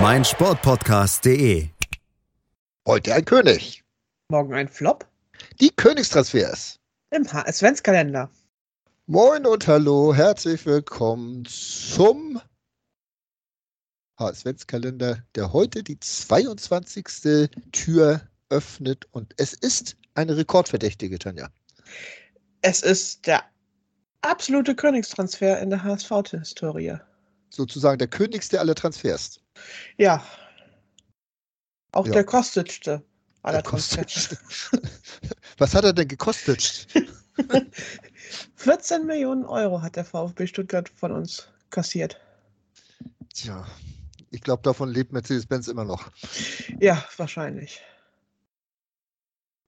meinsportpodcast.de. Heute ein König. Morgen ein Flop Die Königstransfers. im HS-Kalender. Moin und hallo, herzlich willkommen zum HSV-Kalender, der heute die 22. Tür öffnet und es ist eine Rekordverdächtige, Tanja. Es ist der absolute Königstransfer in der HSV-Historie. Sozusagen der königste aller Transfers. Ja. Auch Ja. der kostetste aller Der kostet- Transfers. Was hat er denn gekostet? 14 Millionen Euro hat der VfB Stuttgart von uns kassiert. Tja, ich glaube, davon lebt Mercedes-Benz immer noch. Ja, wahrscheinlich.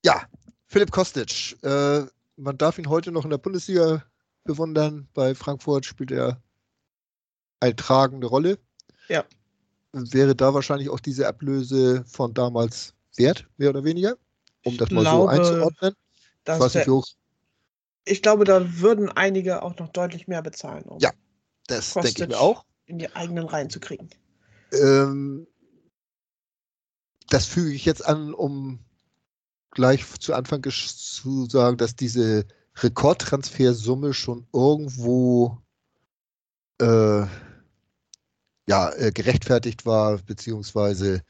Ja, Philipp Kostic. Äh, man darf ihn heute noch in der Bundesliga bewundern. Bei Frankfurt spielt er eine tragende Rolle. Ja. Wäre da wahrscheinlich auch diese Ablöse von damals wert, mehr oder weniger? Um Ich das mal glaube, so einzuordnen. Ich weiß nicht, hoch. ich glaube, da würden einige auch noch deutlich mehr bezahlen, um Ja. Das denke ich mir auch. in die eigenen Reihen zu kriegen. Ähm, das füge ich jetzt an, um gleich zu Anfang zu sagen, dass diese Rekordtransfersumme schon irgendwo äh, ja, äh, gerechtfertigt war, beziehungsweise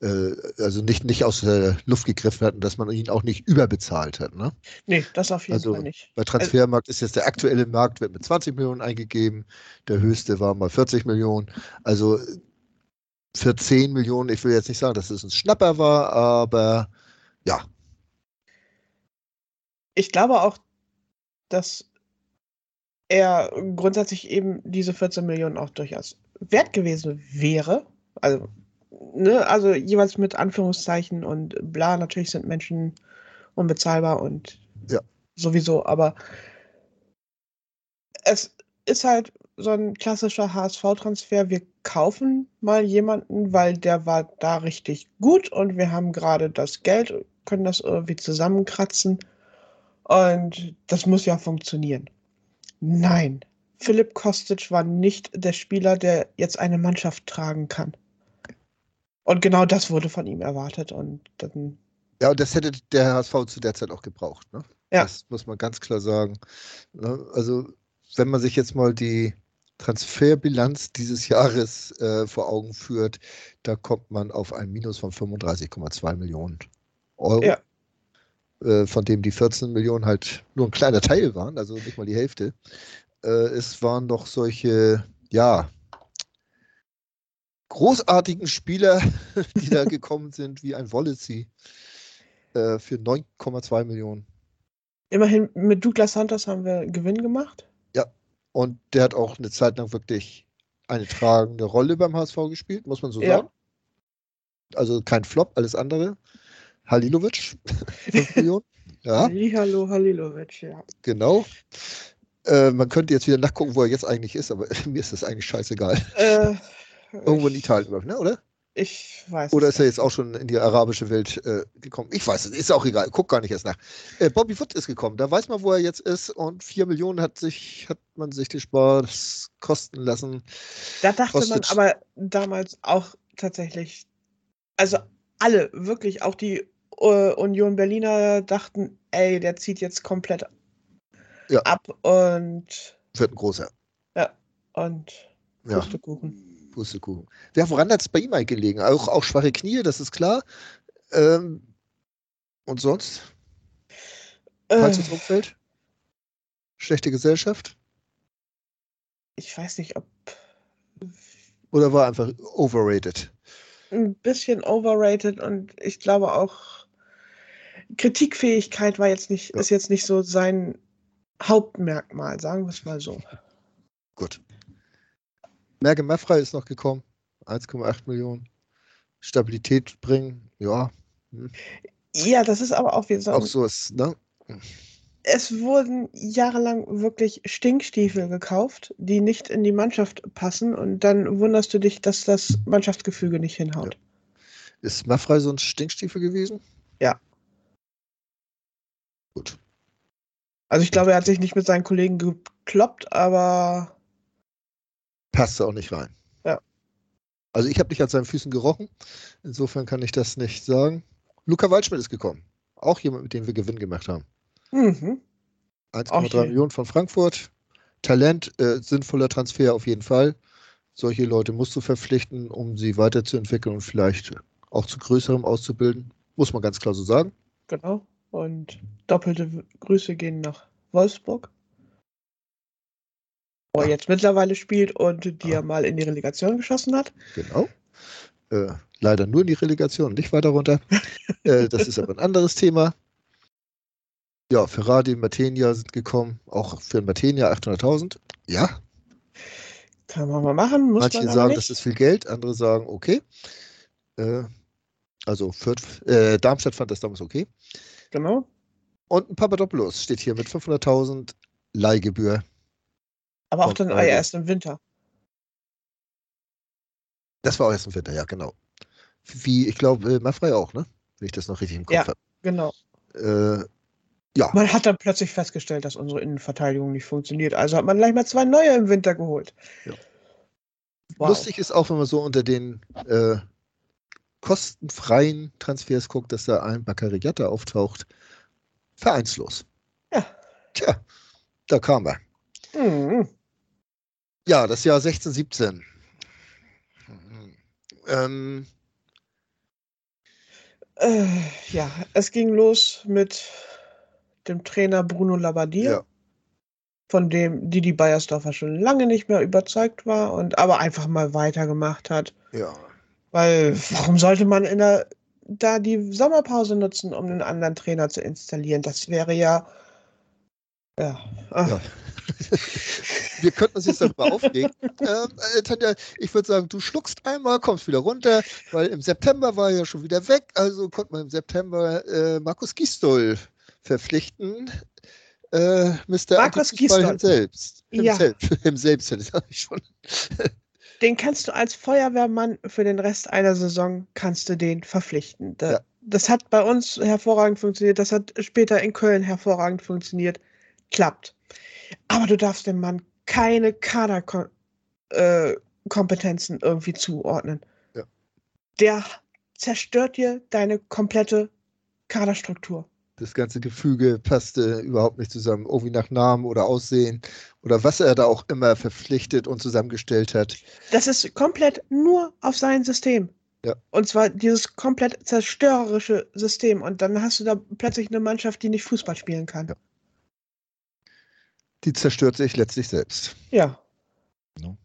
äh, also nicht, nicht aus der Luft gegriffen hat und dass man ihn auch nicht überbezahlt hat. Ne? Nee, das auf jeden Also, Fall nicht. Bei Transfermarkt ist jetzt der aktuelle Markt, wird mit 20 Millionen eingegeben, der höchste war mal 40 Millionen. Also für 10 Millionen, ich will jetzt nicht sagen, dass es ein Schnapper war, aber ja, Ich glaube auch, dass er grundsätzlich eben diese 14 Millionen auch durchaus wert gewesen wäre. Also, ne, also jeweils mit Anführungszeichen und bla, natürlich sind Menschen unbezahlbar und Ja. sowieso, aber es ist halt so ein klassischer HSV-Transfer. Wir kaufen mal jemanden, weil der war da richtig gut und wir haben gerade das Geld, können das irgendwie zusammenkratzen. Und das muss ja funktionieren. Nein, Philipp Kostic war nicht der Spieler, der jetzt eine Mannschaft tragen kann. Und genau das wurde von ihm erwartet. Und dann, ja, und das hätte der HSV zu der Zeit auch gebraucht. Ne? Ja. Das muss man ganz klar sagen. Ne? Also, wenn man sich jetzt mal die Transferbilanz dieses Jahres äh, vor Augen führt, da kommt man auf ein Minus von 35,2 Millionen Euro. Ja. Äh, von dem die 14 Millionen halt nur ein kleiner Teil waren, also nicht mal die Hälfte. Äh, es waren doch solche, ja, großartigen Spieler, die da gekommen sind, wie ein Wolicy äh, für 9,2 Millionen. immerhin mit Douglas Santos haben wir Gewinn gemacht. Und der hat auch eine Zeit lang wirklich eine tragende Rolle beim HSV gespielt, muss man so Ja. sagen. Also kein Flop, alles andere. Halilovic, 5 Millionen. Ja, Hallo Halilovic, ja. genau. Äh, man könnte jetzt wieder nachgucken, wo er jetzt eigentlich ist, aber mir ist das eigentlich scheißegal. Äh, Irgendwo in Italien, ich, ne? oder? Ich weiß Oder ist er jetzt auch schon in die arabische Welt äh, gekommen? Ich weiß es, ist auch egal, guck gar nicht erst nach. Äh, Bobby Wood ist gekommen, da weiß man, wo er jetzt ist und 4 Millionen hat sich, hat man sich den Spaß kosten lassen. Da dachte man Kostic. aber damals auch tatsächlich, also alle, wirklich, auch die äh, Union Berliner dachten, ey, der zieht jetzt komplett Ja. ab und, Wird ein großer. und Ja. Pustekuchen. Pustekuchen. Ja, woran hat es bei ihm eigentlich gelegen? Auch, auch schwache Knie, das ist klar. Ähm, und sonst? Äh, Falsches Umfeld? Schlechte Gesellschaft? ich weiß nicht, ob Oder war einfach overrated? ein bisschen overrated und ich glaube auch Kritikfähigkeit war jetzt nicht, Ja. ist jetzt nicht so sein Hauptmerkmal, sagen wir es mal so. Gut. Merke Maffrey ist noch gekommen. 1,8 Millionen. Stabilität bringen. Ja, hm. Ja, das ist aber auch wie so. auch so ist, ne? Es wurden jahrelang wirklich Stinkstiefel gekauft, die nicht in die Mannschaft passen und dann wunderst du dich, dass das Mannschaftsgefüge nicht hinhaut. Ist Maffrey so ein Stinkstiefel gewesen? Ja. Gut. Also ich glaube, er hat sich nicht mit seinen Kollegen gekloppt, aber Passt auch nicht rein. Ja. Also ich habe nicht an seinen Füßen gerochen. Insofern kann ich das nicht sagen. Luca Waldschmidt ist gekommen. Auch jemand, mit dem wir Gewinn gemacht haben. mhm. Auch 1,3 hier. Millionen von Frankfurt. Talent, äh, sinnvoller Transfer auf jeden Fall. Solche Leute musst du verpflichten, um sie weiterzuentwickeln und vielleicht auch zu größerem auszubilden. Muss man ganz klar so sagen. genau. Und doppelte Grüße gehen nach Wolfsburg. Wo er jetzt mittlerweile spielt und die er mal in die Relegation geschossen hat. Genau. Äh, leider nur in die Relegation, nicht weiter runter. äh, das ist aber ein anderes Thema. Ja, Ferrari, Matenia sind gekommen. Auch für Matenia 800.000. Ja, Kann man mal machen, muss manche sagen, nicht. das ist viel Geld, andere sagen, okay. Äh, also Fürth, äh, Darmstadt fand das damals okay. Genau. Und ein Papadopoulos steht hier mit 500.000 Leihgebühr. Aber auch dann erst im Winter. Das war auch erst im Winter, ja, genau. Wie, ich glaube, äh, Maffrey auch, ne? Wenn ich das noch richtig im Kopf Ja. habe. Genau. Äh, ja, Man hat dann plötzlich festgestellt, dass unsere Innenverteidigung nicht funktioniert. Also hat man gleich mal zwei neue im Winter geholt. Ja. Wow. lustig ist auch, wenn man so unter den äh, kostenfreien Transfers guckt, dass da ein Baccariata auftaucht. Vereinslos. Ja. Tja, da kam er. Mhm. Ja, das Jahr 16, 17. Mhm. Ähm, Äh, ja, es ging los mit dem Trainer Bruno Labbadia, ja, von dem Didi Beiersdorfer schon lange nicht mehr überzeugt war und aber einfach mal weitergemacht hat. ja. Weil warum sollte man in der, da die Sommerpause nutzen, um einen anderen Trainer zu installieren? Das wäre ja. Ja. Wir könnten uns jetzt darüber aufregen. Ähm, äh, Tanja, ich würde sagen, du schluckst einmal, kommst wieder runter, weil im September war er ja schon wieder weg, also konnte man im September äh, Markus Gistol verpflichten. Äh, Mr. Markus Gisdol. Selbst. Im Ja. Selbst. Im Selbst, das habe ich schon. Den kannst du als Feuerwehrmann für den Rest einer Saison kannst du den verpflichten. Da, Ja. Das hat bei uns hervorragend funktioniert. Das hat später in Köln hervorragend funktioniert. Klappt. Aber du darfst dem Mann keine Kaderkompetenzen irgendwie zuordnen. Ja. Der zerstört dir deine komplette Kaderstruktur. Das ganze Gefüge passte überhaupt nicht zusammen. Irgendwie nach Namen oder Aussehen oder was er da auch immer verpflichtet und zusammengestellt hat. Das ist komplett nur auf sein System. Ja. Und zwar dieses komplett zerstörerische System. Und dann hast du da plötzlich eine Mannschaft, die nicht Fußball spielen kann. Ja. Die zerstört sich letztlich selbst. Ja. No.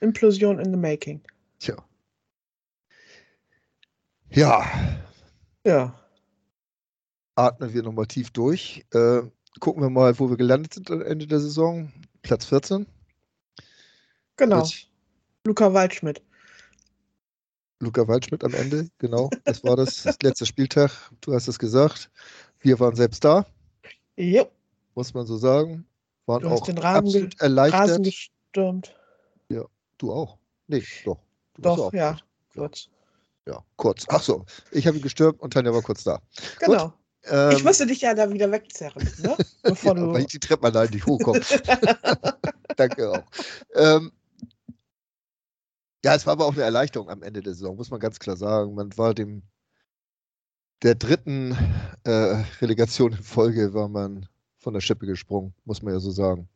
Implosion in the making. Tja. Ja, Ja. Atmen wir nochmal tief durch. Äh, gucken wir mal, wo wir gelandet sind am Ende der Saison. Platz 14. Genau. Mit Luca Waldschmidt. Luca Waldschmidt am Ende. Genau, das war das. das letzte Spieltag. Du hast es gesagt. Wir waren selbst da, Jo. muss man so sagen. Waren Du hast auch den Rahmen absolut erleichtert. Rasen gestürmt. du auch? Nee, doch. Du Doch, auch ja. Kurz. Ja, kurz. Ach so, ich habe ihn gestürmt und Tanja war kurz da. Genau. Ähm, ich musste dich ja da wieder wegzerren, ne? Bevor ja, du. weil ich die Treppe allein nicht hochkomme. Danke auch. Ähm, ja, es war aber auch eine Erleichterung am Ende der Saison, muss man ganz klar sagen. Man war dem der dritten äh, Relegation in Folge war man von der Schippe gesprungen, muss man ja so sagen.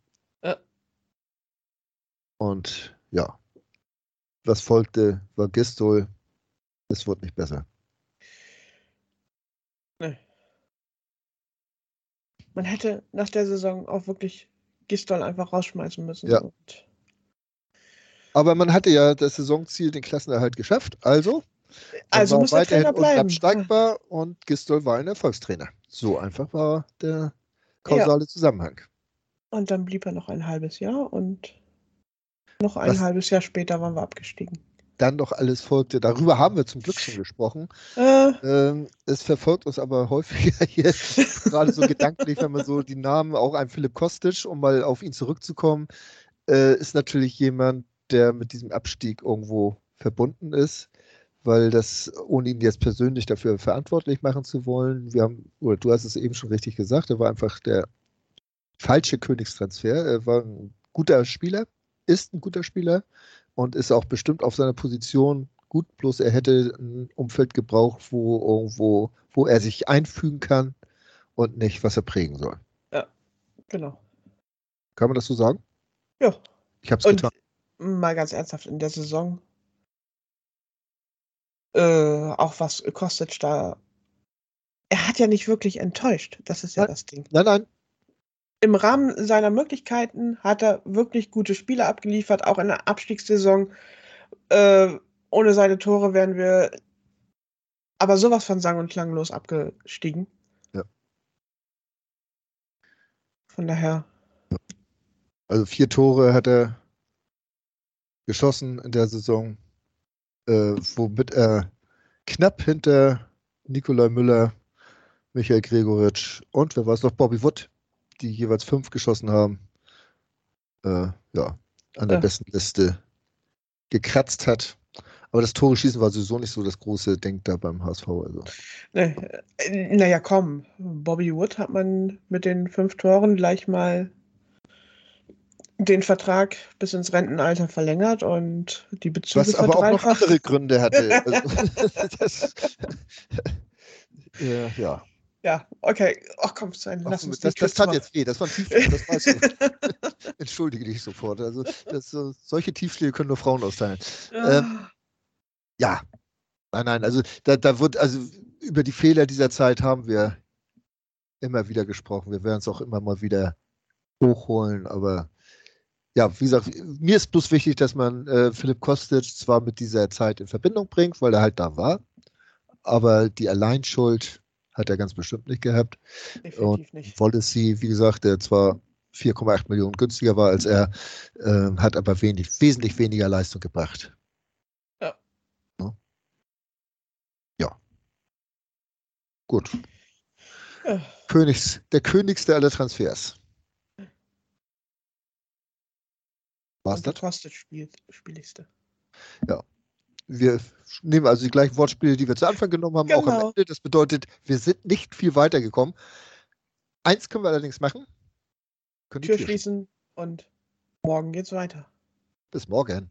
Ja. Und ja, was folgte, war Gistol. Es wurde nicht besser. Man hätte nach der Saison auch wirklich Gistol einfach rausschmeißen müssen. Ja. Aber man hatte ja das Saisonziel, den Klassenerhalt geschafft. Also, also muss der Trainer bleiben. unabsteigbar und Gistol war ein Erfolgstrainer. So einfach war der kausale Zusammenhang. Und dann blieb er noch ein halbes Jahr und noch ein Was- halbes Jahr später waren wir abgestiegen. Dann noch alles folgte. Darüber haben wir zum Glück schon gesprochen. Äh, Ähm, es verfolgt uns aber häufiger hier, gerade so gedanklich, wenn man so die Namen, auch ein Philipp Kostic, um mal auf ihn zurückzukommen, äh, ist natürlich jemand, der mit diesem Abstieg irgendwo verbunden ist, weil das, ohne ihn jetzt persönlich dafür verantwortlich machen zu wollen, wir haben, oder du hast es eben schon richtig gesagt, er war einfach der falsche Königstransfer. Er war ein guter Spieler, ist ein guter Spieler und ist auch bestimmt auf seiner Position gut, bloß er hätte ein Umfeld gebraucht, wo irgendwo, wo er sich einfügen kann und nicht, was er prägen soll. genau. Kann man das so sagen? Ja. Ich habe es Und getan. mal ganz ernsthaft, in der Saison, äh, auch was Kostic da. Er hat ja nicht wirklich enttäuscht. Das ist ja Nein. das Ding. Nein, nein, Im Rahmen seiner Möglichkeiten hat er wirklich gute Spiele abgeliefert, auch in der Abstiegssaison. Äh, ohne seine Tore wären wir aber sowas von sang- und klanglos abgestiegen. Ja. Von daher, also vier Tore hat er geschossen in der Saison, äh, womit er knapp hinter Nikolai Müller, Michael Gregoritsch und wer war es noch, Bobby Wood, die jeweils fünf geschossen haben, äh, ja, an der Ja. besten Liste gekratzt hat. Aber das Tore schießen war sowieso nicht so das große Ding da beim HSV. Also. ne, äh, naja, komm. Bobby Wood hat man mit den fünf Toren gleich mal den Vertrag bis ins Rentenalter verlängert und die Bezüge Was aber auch noch andere Gründe hatte. Also, das, äh, ja. Ja, okay. Ach komm, Sven, Ach, lass uns das, das tat zumachen. jetzt weh, das war ein Tiefschlag, das weißt du. Entschuldige dich sofort. Also das, so- solche Tiefschläge können nur Frauen austeilen. Ah, Ja, nein, nein, also da, da wird, also über die Fehler dieser Zeit haben wir immer wieder gesprochen. Wir werden es auch immer mal wieder hochholen, aber ja, wie gesagt, mir ist bloß wichtig, dass man äh, Philipp Kostic zwar mit dieser Zeit in Verbindung bringt, weil er halt da war, aber die Alleinschuld hat er ganz bestimmt nicht gehabt. definitiv nicht. Wallacey, wie gesagt, der zwar 4,8 Millionen günstiger war als er, äh, hat aber wenig, wesentlich weniger Leistung gebracht. Ja. Ja. Ja. Gut. Ja. Königs, der Königste aller Transfers. Und der das? Kostic spielt, spieligste. Wir nehmen also die gleichen Wortspiele, die wir zu Anfang genommen haben, auch am Genau. Ende. Das bedeutet, wir sind nicht viel weitergekommen. Eins können wir allerdings machen. Können die Tür Tür schließen und morgen geht's weiter. Bis morgen.